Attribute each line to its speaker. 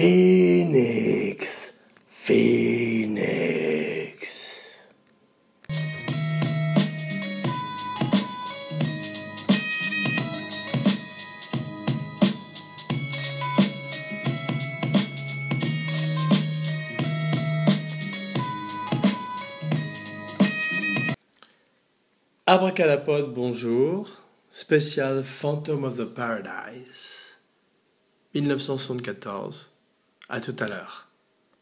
Speaker 1: Phoenix, Phoenix. Abracadapod, bonjour. Spécial Phantom of the Paradise. 1974. À tout à l'heure.